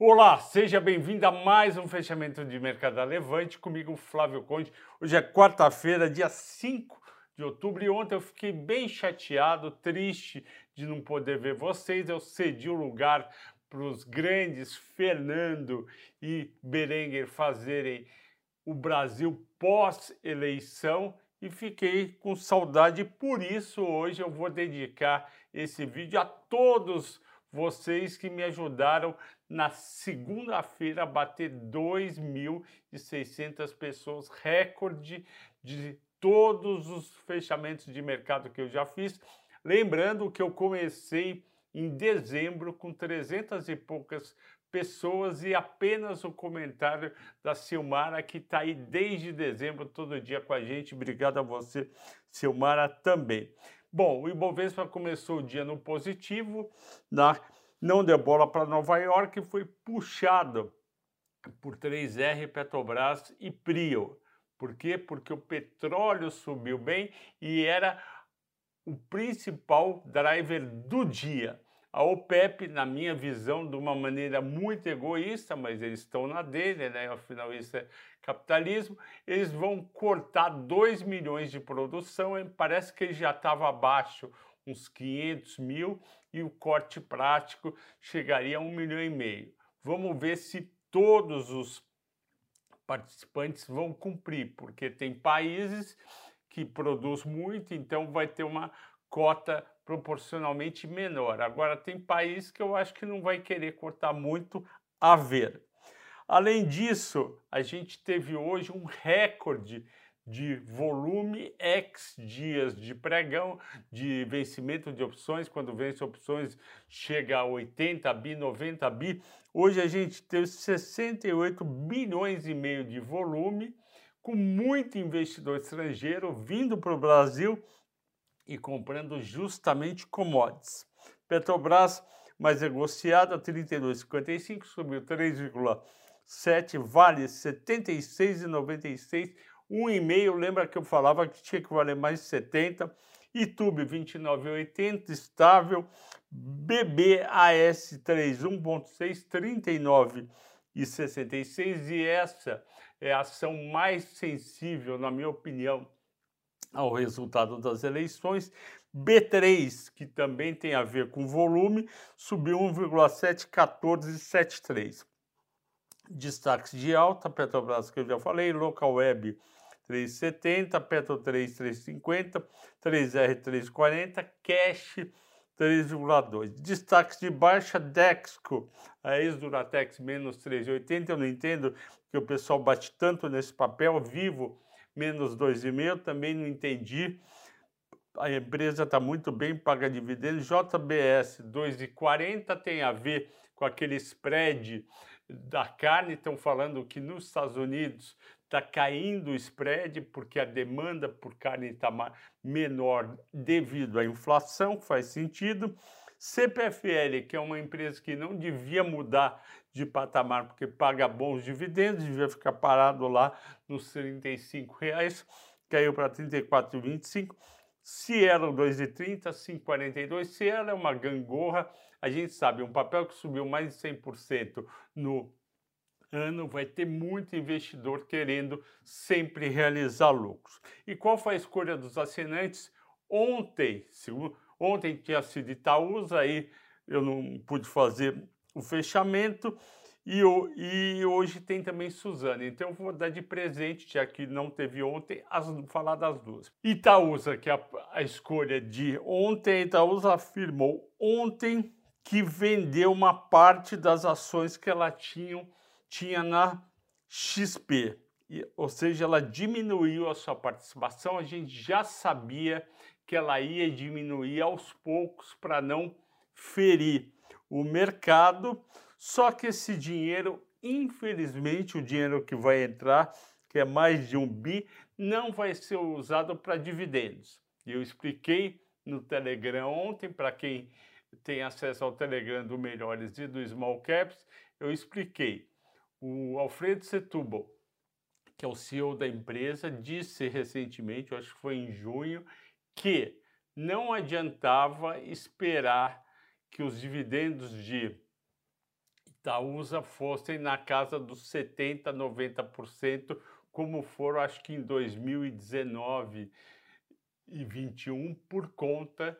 Olá, seja bem-vindo a mais um fechamento de mercado Levante comigo, Flávio Conde. Hoje é quarta-feira, dia 5 de outubro, e ontem eu fiquei bem chateado, triste de não poder ver vocês. Eu cedi o lugar para os grandes Fernando e Berenguer fazerem o Brasil pós-eleição e fiquei com saudade. Por isso, hoje eu vou dedicar esse vídeo a todos vocês que me ajudaram na segunda-feira bater 2.600 pessoas, recorde de todos os fechamentos de mercado que eu já fiz. Lembrando que eu comecei em dezembro com 300 e poucas pessoas e apenas o comentário da Silmara, que está aí desde dezembro, todo dia com a gente. Obrigado a você, Silmara, também. Bom, o Ibovespa começou o dia no positivo, na, não deu bola para Nova York e foi puxado por 3R, Petrobras e Prio. Por quê? Porque o petróleo subiu bem e era o principal driver do dia. A OPEP, na minha visão, de uma maneira muito egoísta, mas eles estão na dele, né? afinal isso é capitalismo, eles vão cortar 2 milhões de produção, parece que ele já estava abaixo, uns 500 mil, e o corte prático chegaria a 1 milhão e meio. Vamos ver se todos os participantes vão cumprir, porque tem países que produz muito, então vai ter uma cota proporcionalmente menor. Agora, tem país que eu acho que não vai querer cortar muito a ver. Além disso, a gente teve hoje um recorde de volume X dias de pregão, de vencimento de opções, quando vence opções chega a 80 bi, 90 bi. Hoje a gente teve 68 bilhões e meio de volume, com muito investidor estrangeiro vindo para o Brasil e comprando justamente commodities. Petrobras, mais negociada, 32,55, subiu 3,7, vale 76,96, 1,5, lembra que eu falava que tinha que valer mais de 70, YouTube 29,80, estável, BBAS 31,6, 39,66 e essa é a ação mais sensível, na minha opinião, ao resultado das eleições. B3, que também tem a ver com volume, subiu 1,71473. Destaques de alta, Petrobras, que eu já falei, Local Web 370, Petro 3 350, 3R 340, Cash 3,2. Destaques de baixa, Dexco, a ex-Duratex menos 3,80. Eu não entendo que o pessoal bate tanto nesse papel. Vivo menos 2,5, também não entendi. A empresa está muito bem, paga dividendos. JBS 2,40 tem a ver com aquele spread da carne. Estão falando que nos Estados Unidos está caindo o spread porque a demanda por carne está menor devido à inflação, faz sentido. CPFL, que é uma empresa que não devia mudar de patamar porque paga bons dividendos, devia ficar parado lá nos 35 reais, caiu para R$ 34,25. Cielo 2,30, 5,42. Cielo é uma gangorra, a gente sabe, um papel que subiu mais de 100% no ano vai ter muito investidor querendo sempre realizar lucros. E qual foi a escolha dos assinantes? Ontem, segundo Ontem tinha sido Itaúsa, aí eu não pude fazer o fechamento. E, e, hoje tem também Suzana. Então eu vou dar de presente, já que não teve ontem, as, falar das duas. Itaúsa, que é a, a escolha de ontem, Itaúsa afirmou ontem que vendeu uma parte das ações que ela tinha, tinha na XP. Ou seja, ela diminuiu a sua participação. A gente já sabia que ela ia diminuir aos poucos para não ferir o mercado. Só que esse dinheiro, infelizmente, o dinheiro que vai entrar, que é mais de um bi, não vai ser usado para dividendos. Eu expliquei no Telegram ontem, para quem tem acesso ao Telegram do Melhores e do Small Caps, eu expliquei. O Alfredo Setúbal, que é o CEO da empresa, disse recentemente, acho que foi em junho, que não adiantava esperar que os dividendos de Itaúsa fossem na casa dos 70%, 90%, como foram acho que em 2019 e 21, por conta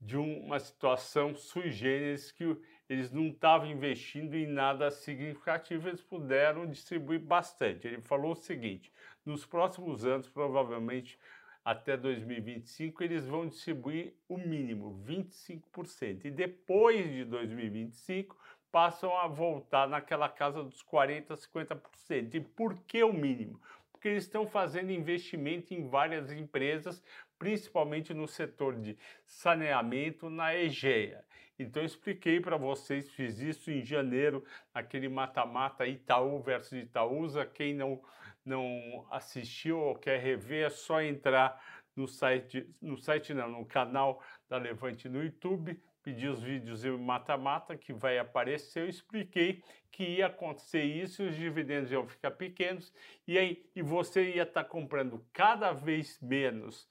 de uma situação sui generis que eles não estavam investindo em nada significativo, eles puderam distribuir bastante. Ele falou o seguinte: nos próximos anos, provavelmente até 2025, eles vão distribuir o mínimo, 25%. E depois de 2025, passam a voltar naquela casa dos 40%, 50%. E por que o mínimo? Porque eles estão fazendo investimento em várias empresas, principalmente no setor de saneamento na Egeia. Então eu expliquei para vocês, fiz isso em janeiro, aquele mata-mata Itaú versus Itaúsa. Quem não, não assistiu ou quer rever, é só entrar no site, no site não, no canal da Levante no YouTube, pedir os vídeos em mata-mata que vai aparecer. Eu expliquei que ia acontecer isso, os dividendos iam ficar pequenos e aí e você ia estar tá comprando cada vez menos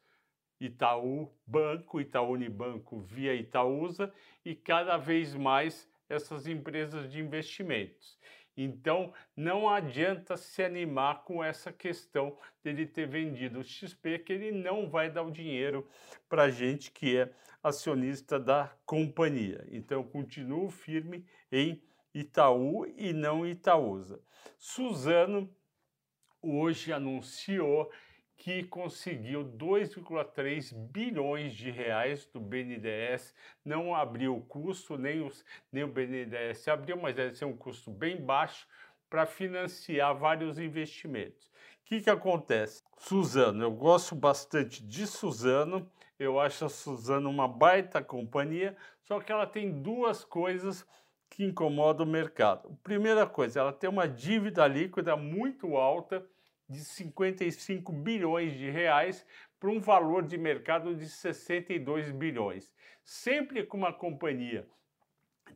Itaú Banco, Itaú Unibanco via Itaúsa e cada vez mais essas empresas de investimentos. Então, não adianta se animar com essa questão dele ter vendido o XP, que ele não vai dar o dinheiro para a gente que é acionista da companhia. Então, eu continuo firme em Itaú e não Itaúsa. Suzano hoje anunciou que conseguiu 2,3 bilhões de reais do BNDES, não abriu o custo, nem, os, nem o BNDES abriu, mas deve ser um custo bem baixo para financiar vários investimentos. O que, que acontece? Suzano, eu gosto bastante de Suzano, eu acho a Suzano uma baita companhia, só que ela tem duas coisas que incomodam o mercado. Primeira coisa, ela tem uma dívida líquida muito alta, de 55 bilhões de reais para um valor de mercado de 62 bilhões. Sempre que uma companhia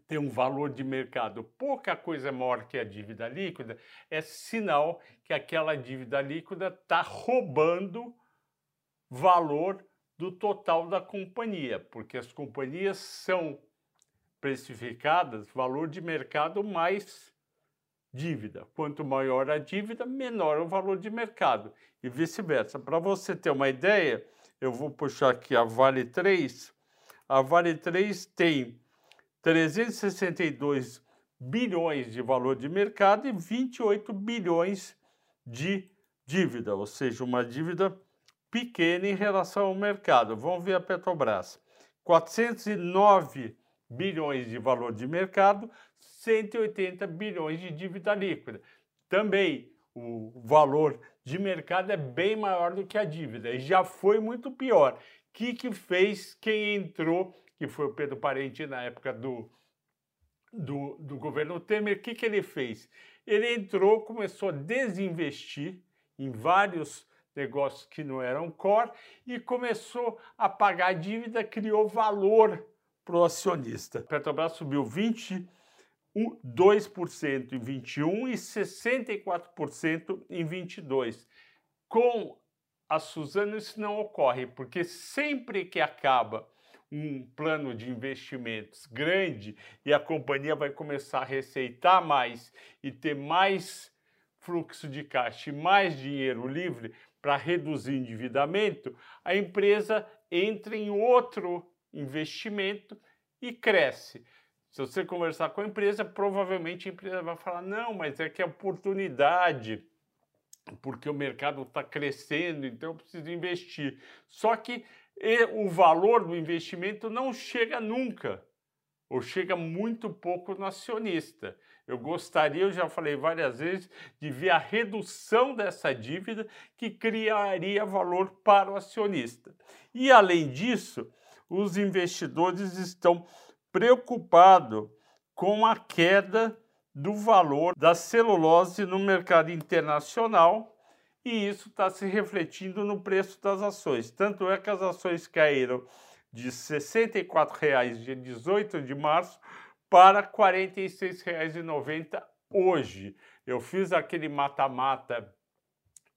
tem um valor de mercado pouca coisa maior que a dívida líquida, é sinal que aquela dívida líquida está roubando valor do total da companhia, porque as companhias são precificadas valor de mercado mais dívida. Quanto maior a dívida, menor o valor de mercado e vice-versa. Para você ter uma ideia, eu vou puxar aqui a Vale 3. A Vale 3 tem 362 bilhões de valor de mercado e 28 bilhões de dívida, ou seja, uma dívida pequena em relação ao mercado. Vamos ver a Petrobras. 409 bilhões de valor de mercado, 180 bilhões de dívida líquida. Também o valor de mercado é bem maior do que a dívida e já foi muito pior. O que, que fez quem entrou, que foi o Pedro Parente na época do, do, do governo Temer, o que, que ele fez? Ele entrou, começou a desinvestir em vários negócios que não eram core e começou a pagar dívida, criou valor para o acionista. Petrobras subiu 22% em 21 e 64% em 22. Com a Suzano isso não ocorre, porque sempre que acaba um plano de investimentos grande e a companhia vai começar a receitar mais e ter mais fluxo de caixa e mais dinheiro livre para reduzir endividamento, a empresa entra em outro investimento e cresce. Se você conversar com a empresa, provavelmente a empresa vai falar: não, mas é que é oportunidade, porque o mercado está crescendo, então eu preciso investir. Só que o valor do investimento não chega nunca, ou chega muito pouco no acionista. Eu gostaria, eu já falei várias vezes, de ver a redução dessa dívida que criaria valor para o acionista. E além disso, os investidores estão preocupados com a queda do valor da celulose no mercado internacional e isso está se refletindo no preço das ações. Tanto é que as ações caíram de R$ 64,00 dia 18 de março para R$ 46,90 hoje. Eu fiz aquele mata-mata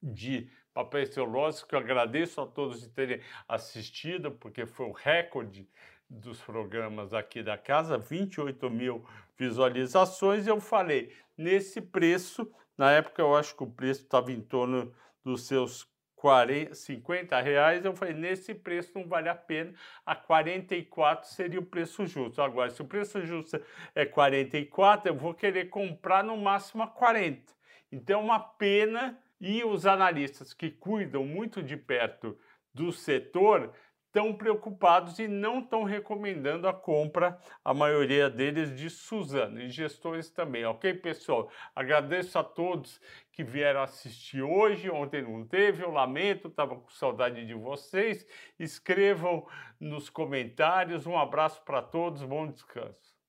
de papel celulose, que eu agradeço a todos de terem assistido, porque foi o recorde dos programas aqui da casa, 28 mil visualizações. Eu falei, nesse preço, na época eu acho que o preço estava em torno dos seus 40, 50 reais, eu falei, nesse preço não vale a pena, a 44 seria o preço justo. Agora, se o preço justo é 44, eu vou querer comprar no máximo a 40. Então, é uma pena, e os analistas que cuidam muito de perto do setor estão preocupados e não estão recomendando a compra, a maioria deles de Suzano e gestores também, ok, pessoal? Agradeço a todos que vieram assistir hoje, ontem não teve, eu lamento, estava com saudade de vocês. Escrevam nos comentários, um abraço para todos, bom descanso.